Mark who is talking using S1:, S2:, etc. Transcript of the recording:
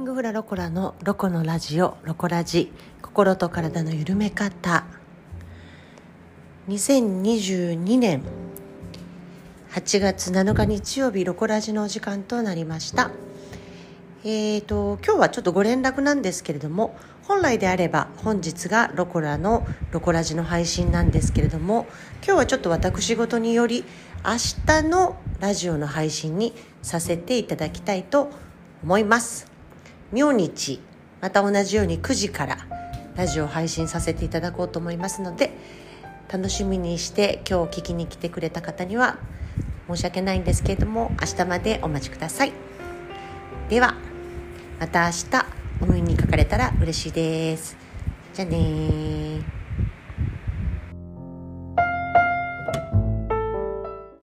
S1: グフラロコラのロコのラジオロコラジ心と体の緩め方。2022年8月7日日曜日ロコラジのお時間となりました。えーと今日はちょっとご連絡なんですけれども本来であれば本日がロコラのロコラジの配信なんですけれども今日はちょっと私事により明日のラジオの配信にさせていただきたいと思います。明日また同じように9時からラジオ配信させていただこうと思いますので楽しみにして今日聞きに来てくれた方には申し訳ないんですけれども明日までお待ちくださいではまた明日お耳にかかれたら嬉しいですじゃあね